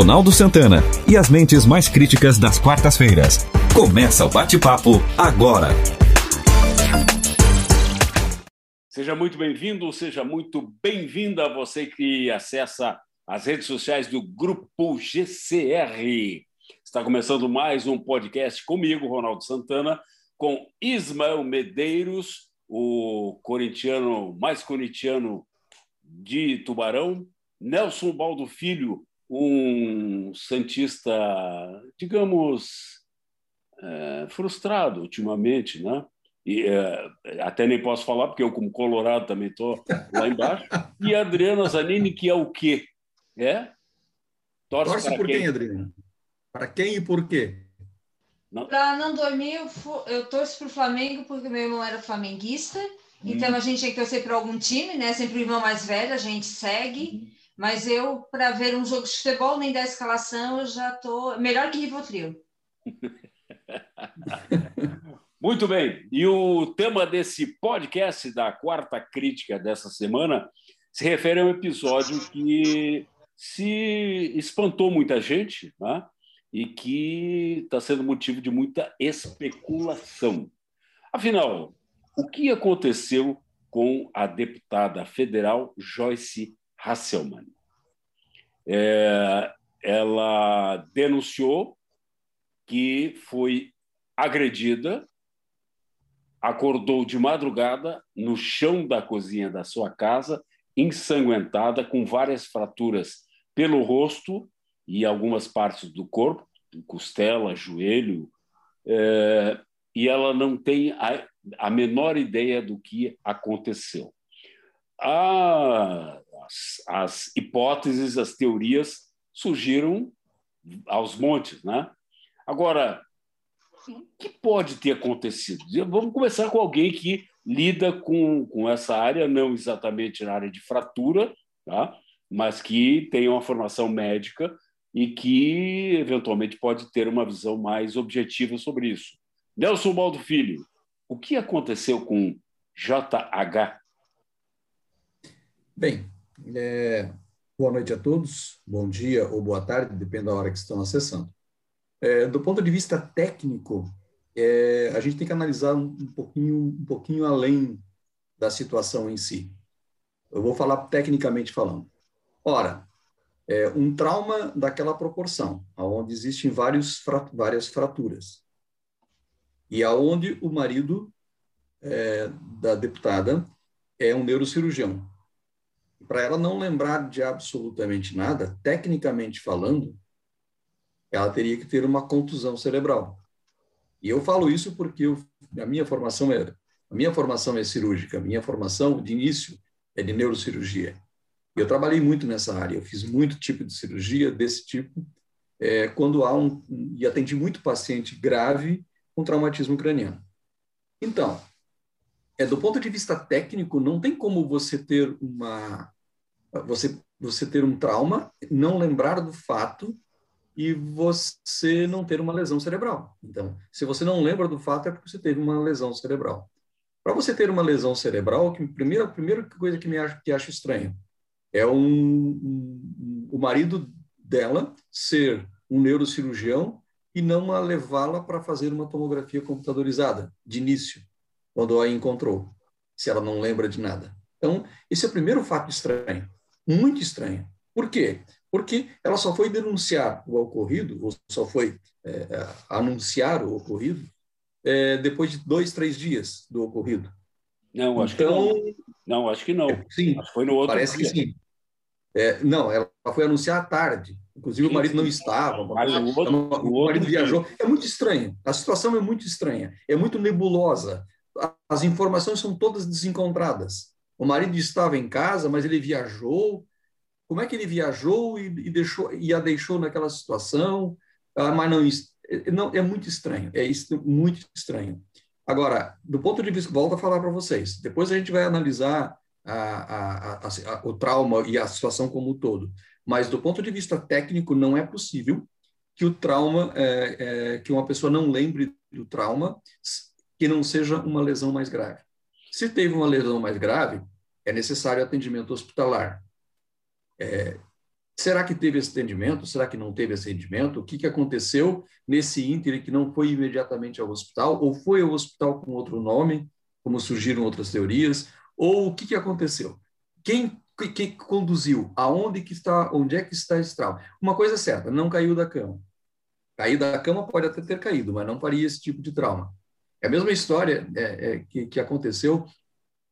Ronaldo Santana e as mentes mais críticas das quartas-feiras. Começa o bate-papo agora. Seja muito bem-vindo, seja muito bem-vinda você que acessa as redes sociais do Grupo GCR. Está começando mais um podcast comigo, Ronaldo Santana, com Ismael Medeiros, o corintiano mais corintiano de Tubarão, Nelson Baldo Filho, um santista, digamos, é, frustrado ultimamente, né? E, é, até nem posso falar, porque eu, como colorado, também estou lá embaixo. E a Adriana Zanini, que é o quê? É? Torce, Torce por quem, quem Adriana? Para quem e por quê? Para não dormir, eu, eu torço para o Flamengo, porque meu irmão era flamenguista. Então hum. a gente tem que torcer para algum time, né? Sempre o irmão mais velho, a gente segue. Hum. Mas eu, para ver um jogo de futebol, nem da escalação, eu já estou melhor que Rivotril. Muito bem. E o tema desse podcast da quarta crítica dessa semana se refere a um episódio que se espantou muita gente, né? E que está sendo motivo de muita especulação. Afinal, o que aconteceu com a deputada federal Joyce Hasselmann. É, ela denunciou que foi agredida, acordou de madrugada no chão da cozinha da sua casa, ensanguentada, com várias fraturas pelo rosto e algumas partes do corpo, costela, joelho, é, e ela não tem a, a menor ideia do que aconteceu a, as, as hipóteses, as teorias surgiram aos montes, né? Agora, o que pode ter acontecido? Vamos começar com alguém que lida com, com essa área, não exatamente na área de fratura, tá? mas que tem uma formação médica e que, eventualmente, pode ter uma visão mais objetiva sobre isso. Nelson Baldo Filho, o que aconteceu com JH Bem, é, boa noite a todos, bom dia ou boa tarde, depende da hora que estão acessando. É, do ponto de vista técnico, é, a gente tem que analisar um, pouquinho, um pouquinho além da situação em si. Eu vou falar tecnicamente falando. Ora, é, um trauma daquela proporção, onde existem vários, várias fraturas, e aonde o marido é, da deputada é um neurocirurgião, para ela não lembrar de absolutamente nada, tecnicamente falando, ela teria que ter uma contusão cerebral. E eu falo isso porque eu, a minha formação é a minha formação é cirúrgica, a minha formação de início é de neurocirurgia. Eu trabalhei muito nessa área, eu fiz muito tipo de cirurgia desse tipo, é, quando há um e atendi muito paciente grave com traumatismo craniano. Então, é do ponto de vista técnico, não tem como você ter uma você, você ter um trauma, não lembrar do fato e você não ter uma lesão cerebral. Então, se você não lembra do fato, é porque você teve uma lesão cerebral. Para você ter uma lesão cerebral, que primeira, primeira coisa que me acho, que acho estranha é um, um, o marido dela ser um neurocirurgião e não levá-la para fazer uma tomografia computadorizada de início, quando a encontrou, se ela não lembra de nada. Então, esse é o primeiro fato estranho muito estranha. Por quê? Porque ela só foi denunciar o ocorrido, ou só foi é, é, anunciar o ocorrido, é, depois de dois, três dias do ocorrido. Não, acho então, que não. Não, acho que não. Sim, acho que foi no outro parece dia. que sim. É, não, ela foi anunciar à tarde. Inclusive, sim, o marido não estava. Mas o, outro, o, o marido viajou. É muito estranho. A situação é muito estranha. É muito nebulosa. As informações são todas desencontradas. O marido estava em casa, mas ele viajou. Como é que ele viajou e, e deixou e a deixou naquela situação? Ah, mas não, é, não é muito estranho. É isso, muito estranho. Agora, do ponto de vista, volto a falar para vocês. Depois a gente vai analisar a, a, a, o trauma e a situação como um todo. Mas do ponto de vista técnico, não é possível que o trauma, é, é, que uma pessoa não lembre do trauma, que não seja uma lesão mais grave. Se teve uma lesão mais grave, é necessário atendimento hospitalar. É, Será que teve esse atendimento? Será que não teve esse atendimento? O que, que aconteceu nesse ínter que não foi imediatamente ao hospital? Ou foi ao hospital com outro nome, como surgiram outras teorias? Ou o que, que aconteceu? Quem, quem conduziu? Aonde que está? Onde é que está esse trauma? Uma coisa é certa, não caiu da cama. Cair da cama pode até ter caído, mas não faria esse tipo de trauma. É a mesma história é, é, que, que aconteceu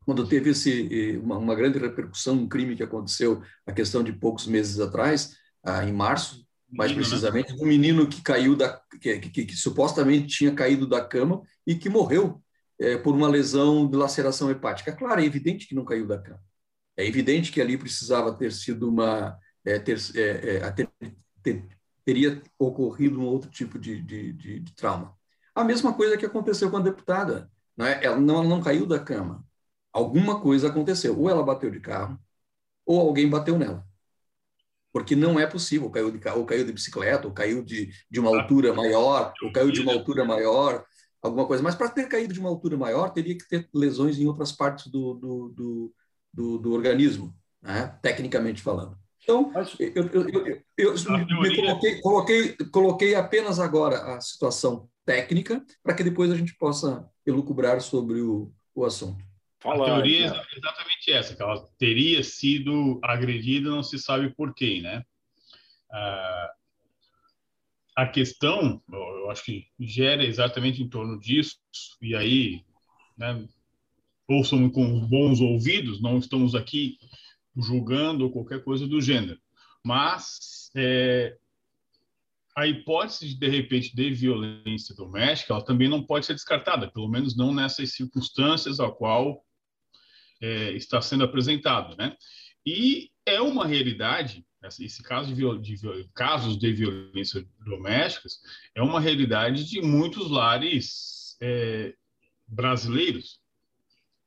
quando teve esse, uma, uma, grande repercussão, um crime que aconteceu a questão de poucos meses atrás, ah, em março, mais né? precisamente, um menino que caiu da, que, que, que, supostamente tinha caído da cama e que morreu é, por uma lesão de laceração hepática. Claro, é evidente que não caiu da cama. É evidente que ali precisava ter sido uma é, ter, é, ter, ter, teria ocorrido um outro tipo de, de, de, de, trauma. A mesma coisa que aconteceu com a deputada. Não é? Ela não, ela não caiu da cama alguma coisa aconteceu. Ou ela bateu de carro, ou alguém bateu nela. Porque não é possível, caiu de, ou caiu de bicicleta, ou caiu de, de uma altura maior, ou caiu de uma altura maior, alguma coisa. Mas para ter caído de uma altura maior, teria que ter lesões em outras partes do, do, do, do, do organismo, né? tecnicamente falando. Então, eu, eu, eu, eu me coloquei, coloquei, coloquei apenas agora a situação técnica para que depois a gente possa elucubrar sobre o, o assunto. Fala, a teoria é exatamente essa, que ela teria sido agredida, não se sabe por quem, né? Ah, a questão, eu acho que gera exatamente em torno disso, e aí, né, ouçam com bons ouvidos, não estamos aqui julgando qualquer coisa do gênero, mas é, a hipótese de, de repente, de violência doméstica, ela também não pode ser descartada, pelo menos não nessas circunstâncias a qual é, está sendo apresentado, né? E é uma realidade, esse caso de, de, casos de violência domésticas é uma realidade de muitos lares é, brasileiros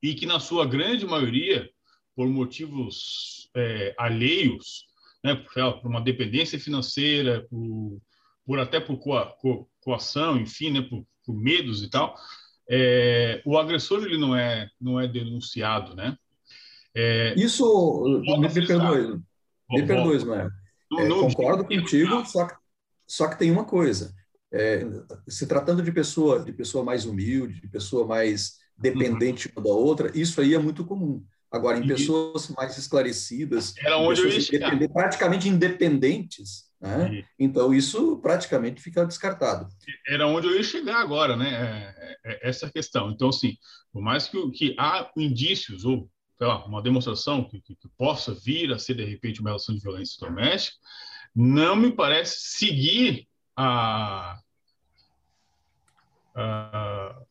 e que na sua grande maioria, por motivos é, alheios, né, por, uma dependência financeira, por, por até por coa, co, coação, enfim, né, por, por medos e tal, é, o agressor ele não é não é denunciado, né? É, Isso me, me perdoe, me perdoe, Ismael. É, concordo contigo, só que, só que tem uma coisa. É, se tratando de pessoa de pessoa mais humilde, de pessoa mais dependente uhum. uma da outra, isso aí é muito comum. Agora, em pessoas mais esclarecidas, Era onde eu praticamente independentes, né? Então, isso praticamente fica descartado. Era onde eu ia chegar agora, né? É, é, é essa questão. Então, assim, por mais que, que há indícios ou lá, uma demonstração que, que, que, possa vir a ser, de repente, uma relação de violência doméstica, não me parece seguir a, a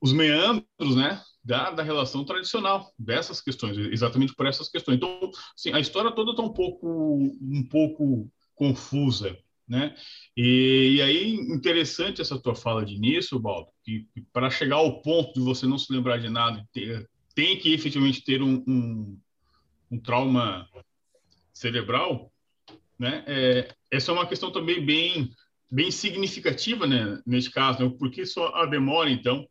os meandros, né? Da, da relação tradicional dessas questões, exatamente por essas questões. Então, assim, a história toda está um pouco, um pouco confusa, né? E, e, aí, interessante essa tua fala de início, Baldo, que, que para chegar ao ponto de você não se lembrar de nada, ter, tem que efetivamente ter um, um, um trauma cerebral, né? É, essa é uma questão também bem, bem significativa, né? Neste caso, né? Por que só a demora, então,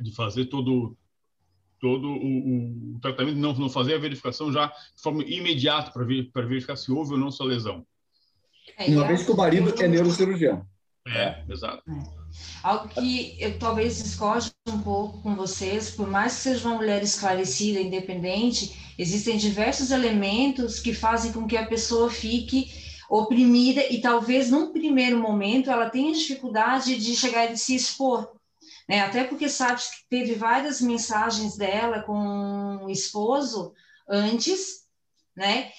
de fazer todo todo o, o tratamento, não, não fazer a verificação já de forma imediata para ver, verificar se houve ou não sua lesão? É, Uma vez que o marido é neurocirurgião. É, exato. É. Algo que eu talvez discorde um pouco com vocês, por mais que seja uma mulher esclarecida, independente, existem diversos elementos que fazem com que a pessoa fique oprimida e talvez num primeiro momento ela tenha dificuldade de chegar e de se expor. Né? Até porque sabe que teve várias mensagens dela com o esposo antes, né?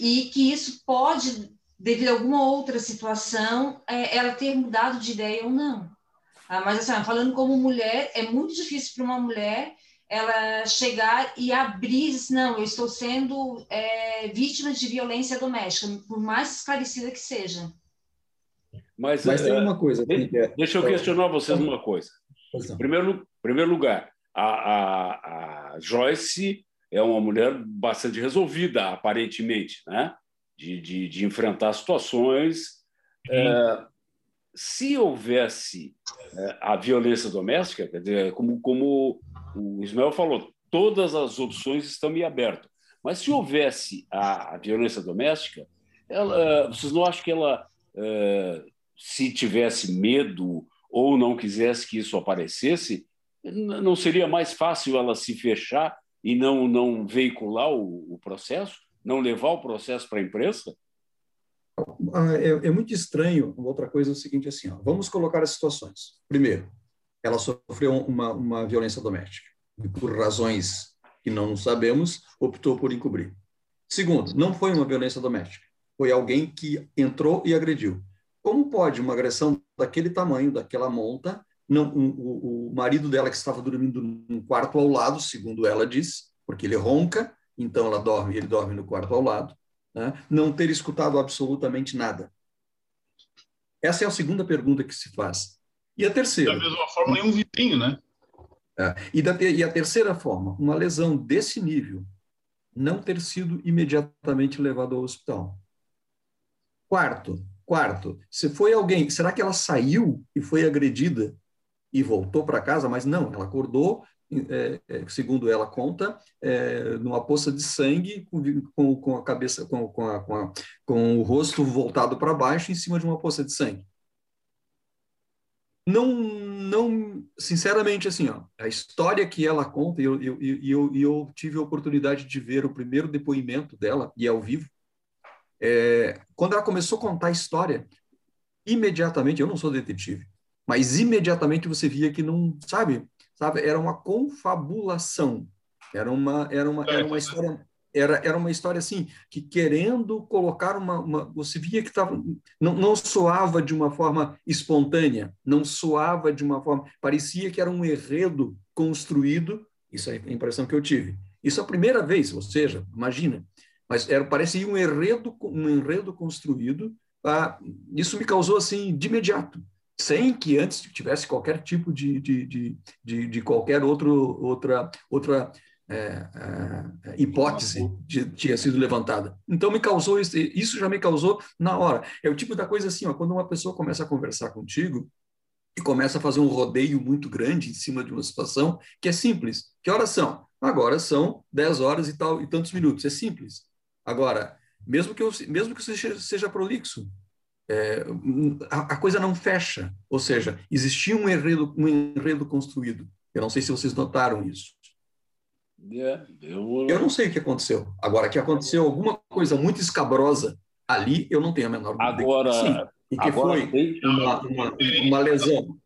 E que isso pode devido a alguma outra situação, é, ela ter mudado de ideia ou não. Ah, mas, assim, falando como mulher, é muito difícil para uma mulher ela chegar e abrir, não, eu estou sendo é, vítima de violência doméstica, por mais esclarecida que seja. Mas, Mas tem é, uma coisa. Deixa, deixa eu questionar vocês uma coisa. Em primeiro, primeiro lugar, a, a, a Joyce é uma mulher bastante resolvida, aparentemente, né? de, de, de enfrentar situações. É, se houvesse é, a violência doméstica, quer dizer, como, como o Ismael falou, todas as opções estão me abertas. Mas se houvesse a, a violência doméstica, ela, vocês não acham que ela, uh, se tivesse medo ou não quisesse que isso aparecesse, não seria mais fácil ela se fechar e não, não veicular o, o processo, não levar o processo para a imprensa? Ah, é, é, muito estranho. Outra coisa é o seguinte, assim, ó, vamos colocar as situações. Primeiro, ela sofreu uma, uma violência doméstica e por razões que não sabemos, optou por encobrir. Segundo, não foi uma violência doméstica, foi alguém que entrou e agrediu. Como pode uma agressão daquele tamanho, daquela monta, não, um, o, o marido dela que estava dormindo num quarto ao lado, segundo ela disse, porque ele ronca, então ela dorme, ele dorme no quarto ao lado, né? não ter escutado absolutamente nada? Essa é a segunda pergunta que se faz. E a terceira? Da mesma forma, nenhum vizinho, né? É, e, da, e a terceira forma, uma lesão desse nível não ter sido imediatamente levado ao hospital. Quarto, quarto, se foi alguém, será que ela saiu e foi agredida e voltou para casa? Mas não, ela acordou, é, é, segundo ela conta, é, numa poça de sangue, com, com a cabeça, com, com, a, com, a, com o rosto voltado para baixo, em cima de uma poça de sangue. Não, não, sinceramente, assim, ó, a história que ela conta, e eu, eu, eu, eu, tive a oportunidade de ver o primeiro depoimento dela, e é ao vivo, é, quando ela começou a contar a história, imediatamente, eu não sou detetive, mas imediatamente você via que não, sabe, sabe, era uma confabulação, era uma, era uma, era uma história era, era uma história assim, que querendo colocar uma. uma você via que tava, não, não soava de uma forma espontânea, não soava de uma forma. Parecia que era um enredo construído, isso é a impressão que eu tive. Isso é a primeira vez, ou seja, imagina, mas era, parecia um enredo, um enredo construído. Ah, isso me causou assim de imediato, sem que antes tivesse qualquer tipo de, de, de, de, de qualquer outro, outra, outra é, é, hipótese de, tinha sido levantada. Então me causou isso, isso já me causou na hora. É o tipo da coisa assim, ó, quando uma pessoa começa a conversar contigo e começa a fazer um rodeio muito grande em cima de uma situação que é simples. Que horas são? Agora são 10 horas e tal e tantos minutos. É simples. Agora, mesmo que eu, mesmo que seja, seja prolixo, é, a, a, coisa não fecha. Ou seja, existia um enredo, um enredo construído. Eu não sei se vocês notaram isso. É, eu... eu não sei o que aconteceu. Agora, que aconteceu alguma coisa muito escabrosa ali, eu não tenho a menor dúvida. Agora, Sim, e que foi tem... uma, uma, uma, lesão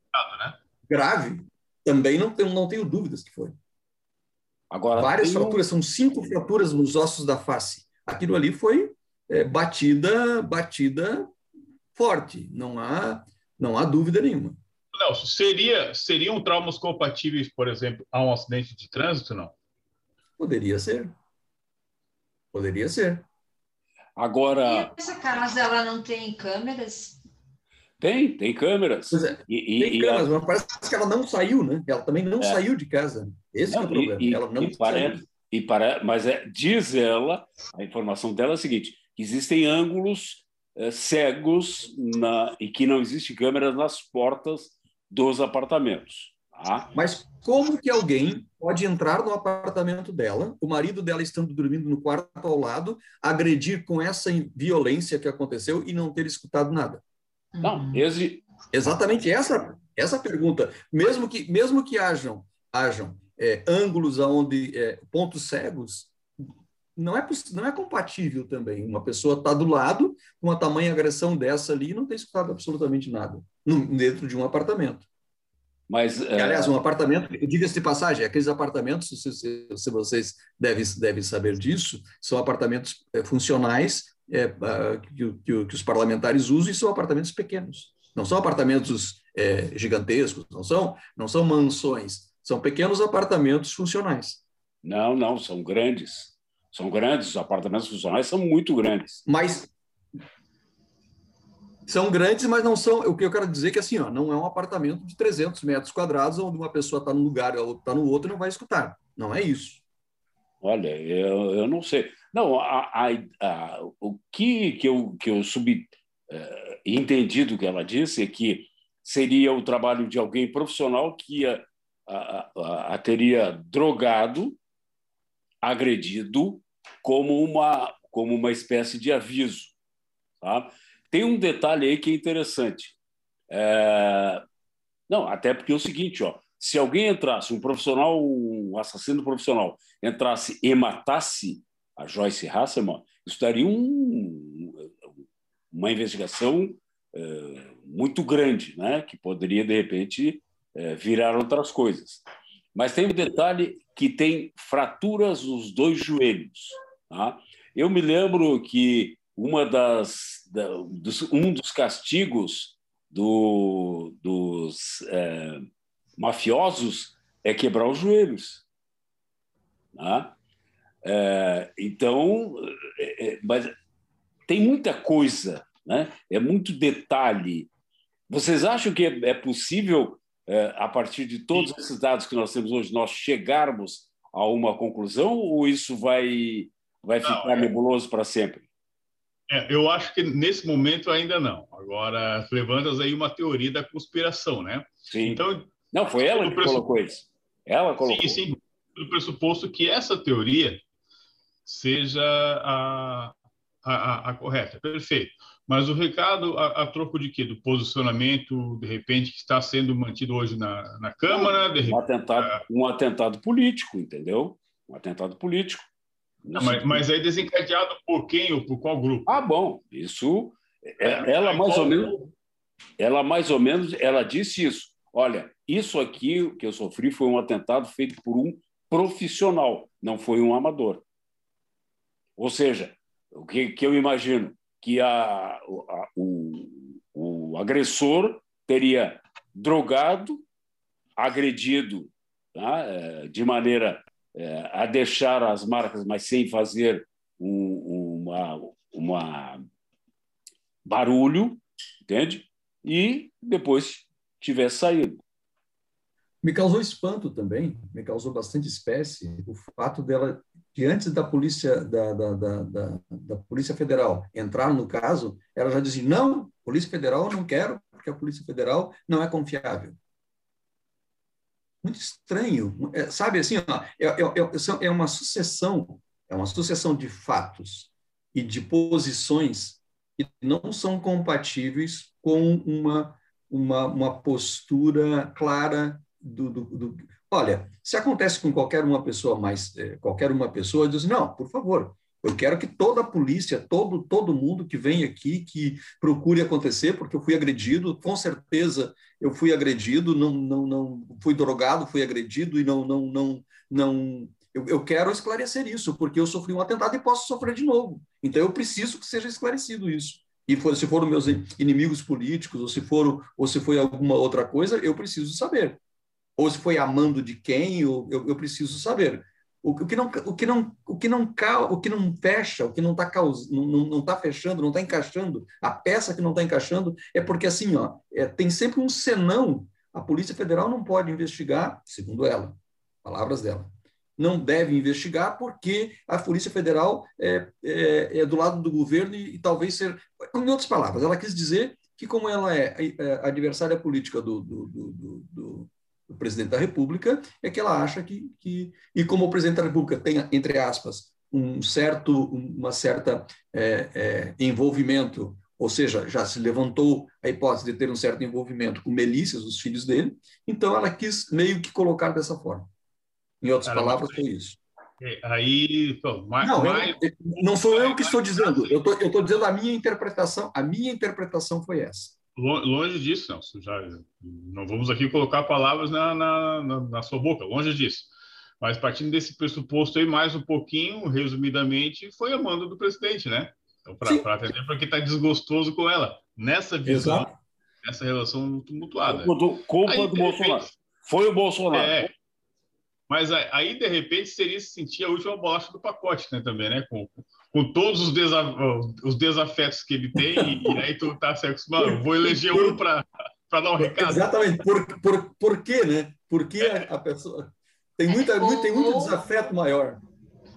grave, também não tenho, não tenho dúvidas que foi. Agora, Várias fraturas, são cinco fraturas nos ossos da face. Aquilo ali foi é, batida, batida forte. Não há, não há dúvida nenhuma. Nelson, seria, seriam traumas compatíveis, por exemplo, a um acidente de trânsito, não? Poderia ser. Poderia ser. Agora. E essa casa ela não tem câmeras? Tem, tem câmeras. É, e, tem e, câmeras, mas parece que ela não saiu, né? Ela também não é. saiu de casa. Esse não, é o problema. E, ela não e parece, e para, mas é, diz ela, a informação dela é a seguinte: existem ângulos é, cegos na, e que não existe câmeras nas portas dos apartamentos. Tá? Mas como que alguém pode entrar no apartamento dela, o marido dela estando dormindo no quarto ao lado, agredir com essa violência que aconteceu e não ter escutado nada? Não, uhum. esse... exatamente essa essa pergunta. Mesmo que mesmo que hajam hajam é, ângulos aonde é, pontos cegos, não é não é compatível também. Uma pessoa está do lado com uma tamanha agressão dessa ali e não ter escutado absolutamente nada no, dentro de um apartamento. Mas, é... Aliás, um apartamento, diga-se de passagem, aqueles apartamentos, se, se, se, vocês devem, devem saber disso, são apartamentos é, funcionais é, que, que, que, os parlamentares usam e são apartamentos pequenos. Não são apartamentos é, gigantescos, não são, não são mansões, são pequenos apartamentos funcionais. Não, não, são grandes. São grandes, os apartamentos funcionais são muito grandes. Mas são grandes, mas não são. O que eu quero dizer é que assim, ó, não é um apartamento de 300 metros quadrados onde uma pessoa está num lugar e a outra está no outro e não vai escutar. Não é isso. Olha, eu, eu não sei. Não, a, a, a, o que, que eu, que eu subi, uh, entendi do que ela disse é que seria o trabalho de alguém profissional que a, a, teria drogado, agredido, como uma, como uma espécie de aviso Tá? Tem um detalhe aí que é interessante. É... Não, até porque é o seguinte, ó, se alguém entrasse, um profissional, um assassino profissional, entrasse e matasse a Joyce Hasselman, isso daria um, uma investigação é, muito grande, né? que poderia, de repente, é, virar outras coisas. Mas tem um detalhe que tem fraturas nos dois joelhos. Tá? Eu me lembro que uma das, da, dos, um dos castigos do, dos é, mafiosos é quebrar os joelhos. Tá? É, então, é, é, mas tem muita coisa, né? é muito detalhe. Vocês acham que é, é possível, a partir de todos esses dados que nós temos hoje, nós chegarmos a uma conclusão ou isso vai, vai ficar não, nebuloso para sempre? É, eu acho que nesse momento ainda não. Agora, levantas aí uma teoria da conspiração, né? Sim. Então, não, foi ela que colocou isso. Ela colocou. Sim, sim. Do pressuposto que essa teoria seja a, a, a, correta. Perfeito. Mas o recado a, a, troco de quê? Do posicionamento, de repente, que está sendo mantido hoje na, na Câmara? De um, atentado, um atentado político, entendeu? Um atentado político. Não, mas, mas é desencadeado por quem ou por qual grupo? Ah, bom, isso. É, é ela mais ou menos. Ela mais ou menos, ela disse isso. Olha, isso aqui que eu sofri foi um atentado feito por um profissional, não foi um amador. Ou seja, o que, que eu imagino que a, a, o, o agressor teria drogado, agredido tá? É, de maneira é, a deixar as marcas, mas sem fazer um, uma, uma barulho, entende? E depois tivesse saído. Me causou espanto também, me causou bastante espécie o fato dela, que antes da polícia da, da, da, da, da polícia federal entrar no caso, ela já dizia não, polícia federal não quero porque a polícia federal não é confiável. Muito estranho, é, sabe assim, ó, é, é, é, uma sucessão, é uma sucessão de fatos e de posições que não são compatíveis com uma, uma, uma postura clara do, do, do, Olha, se acontece com qualquer uma pessoa mais, é, qualquer uma pessoa diz não, por favor, eu quero que toda a polícia, todo, todo mundo que vem aqui, que procure acontecer, porque eu fui agredido, com certeza eu fui agredido, não, não, não fui drogado, fui agredido e não, não, não, não. Eu, eu quero esclarecer isso, porque eu sofri um atentado e posso sofrer de novo. Então eu preciso que seja esclarecido isso. E for, se foram meus inimigos políticos, ou se foram, ou se foi alguma outra coisa, eu preciso saber. Ou se foi amando de quem, eu, eu, eu preciso saber. O, o, que não, o que não, o que não, o que não fecha, o que não está não, não, tá fechando, não está encaixando, a peça que não está encaixando é porque assim, ó, é, tem sempre um senão. A Polícia Federal não pode investigar, segundo ela, palavras dela, não deve investigar porque a Polícia Federal é, é, é do lado do governo e, e, talvez ser. Em outras palavras, ela quis dizer que como ela é, é adversária política do, do, do, do do presidente da República é que ela acha que, que e como o presidente da República tem, entre aspas, um certo, uma certa é, é, envolvimento, ou seja, já se levantou a hipótese de ter um certo envolvimento com milícias, os filhos dele, então ela quis meio que colocar dessa forma. Em outras Cara, palavras, foi isso. É, aí, pô, mais, não, eu, não sou eu que estou dizendo. Eu estou dizendo a minha interpretação. A minha interpretação foi essa. Longe disso, Nelson. Já, não vamos aqui colocar palavras na, na, na, na sua boca, longe disso. Mas partindo desse pressuposto aí, mais um pouquinho, resumidamente, foi a manda do presidente, né? Então, para atender porque está desgostoso com ela. Nessa visão, Exato. nessa relação tumultuada. Culpa, aí, do Bolsonaro. Foi o Bolsonaro. É, mas aí, de repente, seria se sentir a última bolacha do pacote, né? Também, né? Com, com todos os, desaf os desafetos que ele tem, e, aí tu tá se acostumando, vou eleger um para dar um recado. Exatamente. Por, por, por quê, né? Porque a, a pessoa. Tem, muita, muito, tem muito desafeto maior.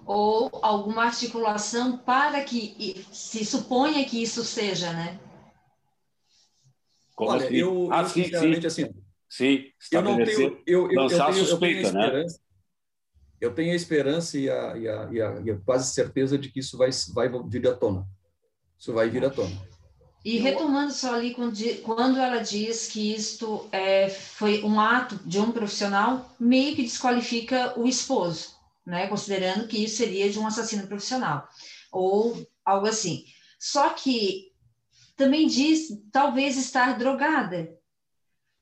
Ou alguma articulação para que se suponha que isso seja, né? Como Olha, assim? eu, ah, eu sim, sinceramente, sim. assim, sim, eu não tenho, eu, eu, eu tenho, suspeita, eu tenho né? Eu tenho a esperança e a, e a, e a, e a quase certeza de que isso vai, vai vir à tona. Isso vai vir à tona. E retomando só ali quando ela diz que isto é, foi um ato de um profissional, meio que desqualifica o esposo, né? Considerando que isso seria de um assassino profissional ou algo assim. Só que também diz talvez estar drogada.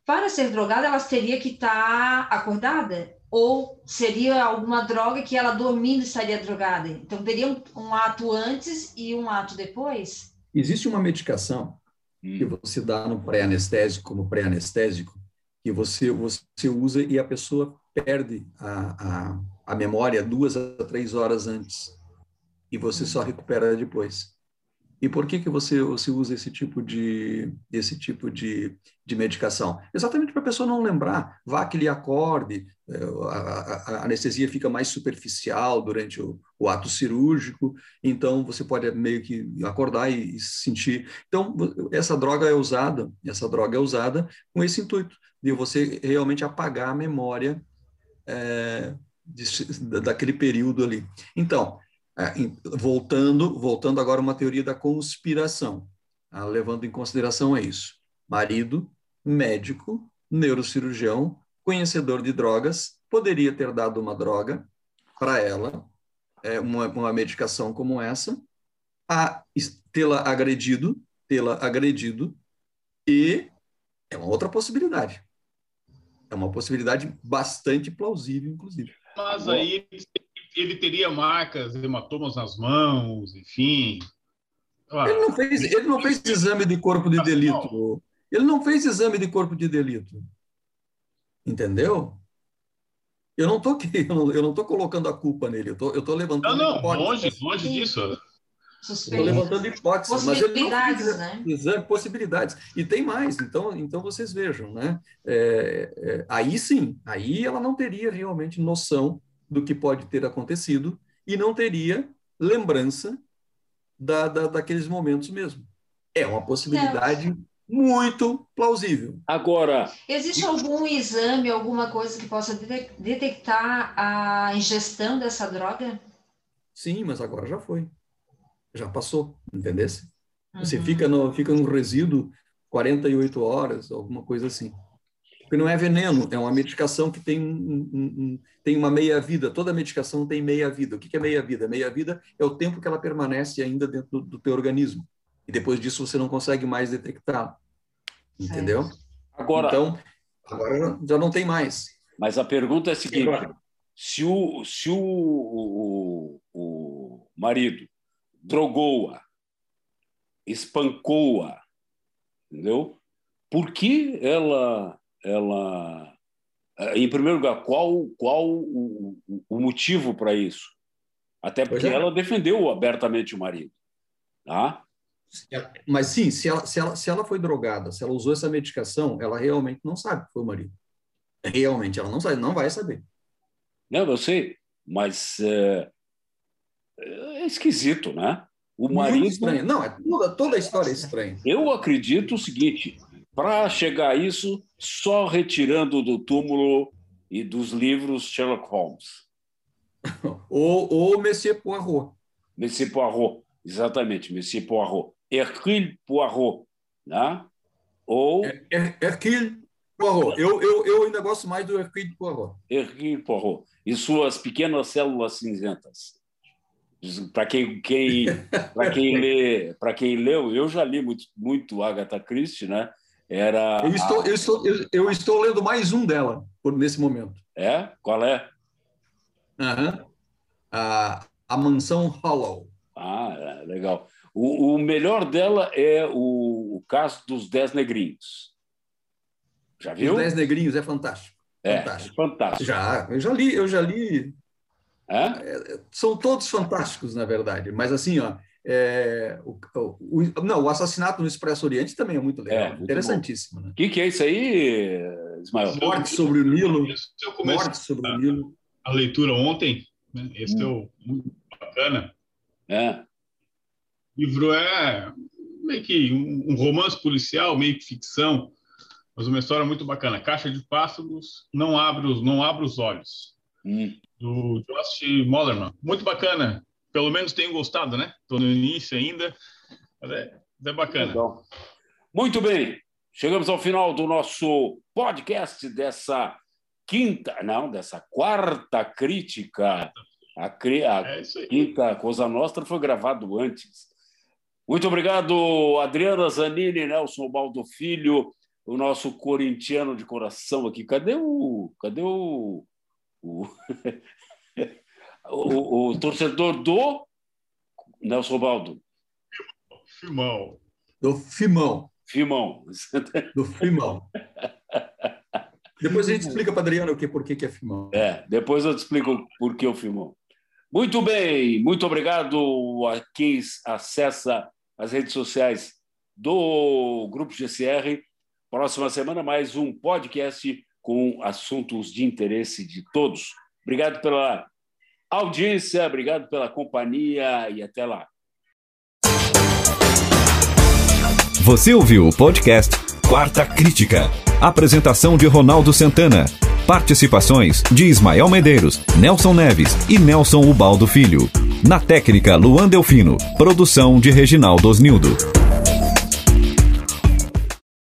Para ser drogada, ela teria que estar acordada ou seria alguma droga que ela dormindo estaria drogada. Então teria um, um ato antes e um ato depois. Existe uma medicação hum. que você dá no pré-anestésico, como pré-anestésico, que você, você usa e a pessoa perde a, a, a memória duas a três horas antes. E você só recupera depois. E por que que você, você usa esse tipo de esse tipo de, de medicação? Exatamente para a pessoa não lembrar, vá que lhe acorde, é, a, a, a, anestesia fica mais superficial durante o, o, ato cirúrgico, então você pode meio que acordar e, e, sentir. Então essa droga é usada, essa droga é usada com esse intuito de você realmente apagar a memória é, de, daquele período ali. Então voltando, voltando agora uma teoria da conspiração, tá? levando em consideração é isso. Marido, médico, neurocirurgião, conhecedor de drogas, poderia ter dado uma droga para ela, é, uma, uma medicação como essa, a tê-la agredido, tê-la agredido, e é uma outra possibilidade. É uma possibilidade bastante plausível, inclusive. Mas aí ele teria marcas, hematomas nas mãos, enfim. Ah, ele não fez, ele não fez exame de corpo de delito. Ele não fez exame de corpo de delito. Entendeu? Eu não tô aqui, eu não, estou colocando a culpa nele. Eu tô, eu tô levantando. Não, não, longe, longe disso. Estou levantando hipóteses, mas ele não fez né? exame, possibilidades. E tem mais, então, então vocês vejam, né? É, é, aí sim, aí ela não teria realmente noção do que pode ter acontecido e não teria lembrança da, da, daqueles momentos mesmo. É uma possibilidade muito plausível. Agora. Existe algum exame, alguma coisa que possa detectar a ingestão dessa droga? Sim, mas agora já foi. Já passou, entendesse? Você uhum. fica, no, fica no resíduo 48 horas, alguma coisa assim. Porque não é veneno, é uma medicação que tem, um, um, um, tem uma meia-vida. Toda medicação tem meia-vida. O que é meia-vida? Meia-vida é o tempo que ela permanece ainda dentro do, do teu organismo. E depois disso você não consegue mais detectar. Entendeu? Agora, então, agora já não tem mais. Mas a pergunta é a seguinte: se o, se o, o, o marido drogou-a, espancou-a, entendeu? Por que ela ela eh, em primeiro lugar, qual, qual o, o motivo para isso? Até porque é. ela defendeu abertamente o marido. Tá? Mas sim, se ela, se, ela, se ela foi drogada, se ela usou essa medicação, ela realmente não sabe que foi o marido. Realmente, ela não sabe, não vai saber. Não, eu sei, mas é, é esquisito, né? O marido. Não, é toda, toda a história é estranha. Eu acredito o seguinte: para chegar a isso, só retirando do túmulo e dos livros Sherlock Holmes. ou, ou Monsieur Poirot. Monsieur Poirot, exatamente, Monsieur Poirot. Hercule Poirot, né? Ou... Hercule Poirot. Eu, eu, eu ainda gosto mais do Hercule Poirot. Hercule Poirot. E suas pequenas células cinzentas. Para quem, quem, quem, lê, quem leu, eu já li muito, muito Agatha Christie, né? Era eu estou, a... eu, estou, eu, eu, estou lendo mais um dela por, nesse momento. É? Qual é? Uhum. A, a Mansão Hollow. Ah, é, legal. O, o, melhor dela é o, o, caso dos Dez Negrinhos. Já viu? Os Dez Negrinhos é fantástico. É, fantástico. fantástico. Já, eu já li, eu já li. É? É, são todos fantásticos, na verdade. Mas assim, ó, é, o, o, não, o assassinato no Expresso Oriente também é muito legal, é, muito interessantíssimo. O né? que, que, é isso aí, Ismael? Morte sobre o Nilo. Morte sobre a, o Nilo. A leitura ontem, né? esse hum. é o muito bacana. É. O livro é meio que um, um, romance policial, meio que ficção, mas uma história muito bacana. Caixa de Pássaros, Não Abre os, não abre os Olhos, hum. do Josh Mollerman. Muito bacana pelo menos tenho gostado, né? Estou no início ainda. É, É bacana. Então, muito bem. Chegamos ao final do nosso podcast dessa quinta, não, dessa quarta crítica. A, a é quinta Coisa Nostra foi gravado antes. Muito obrigado, Adriana Zanini, Nelson Baldo Filho, o nosso corintiano de coração aqui. Cadê o. Cadê o. O, o, o torcedor do Nelson Baldo? Filmão. Do Fimão. Fimão. Do Fimão. Depois a gente explica para Adriano o que, por que, que é Fimão. É, depois eu te explico por que o Fimão. Muito bem, muito obrigado a quem acessa as redes sociais do Grupo GCR. Próxima semana, mais um podcast com assuntos de interesse de todos. Obrigado pela audiência, obrigado pela companhia e até lá. Você ouviu o podcast Quarta Crítica. Apresentação de Ronaldo Santana. Participações de Ismael Medeiros, Nelson Neves e Nelson Ubaldo Filho. Na técnica, Luan Delfino. Produção de Reginaldo Osnildo.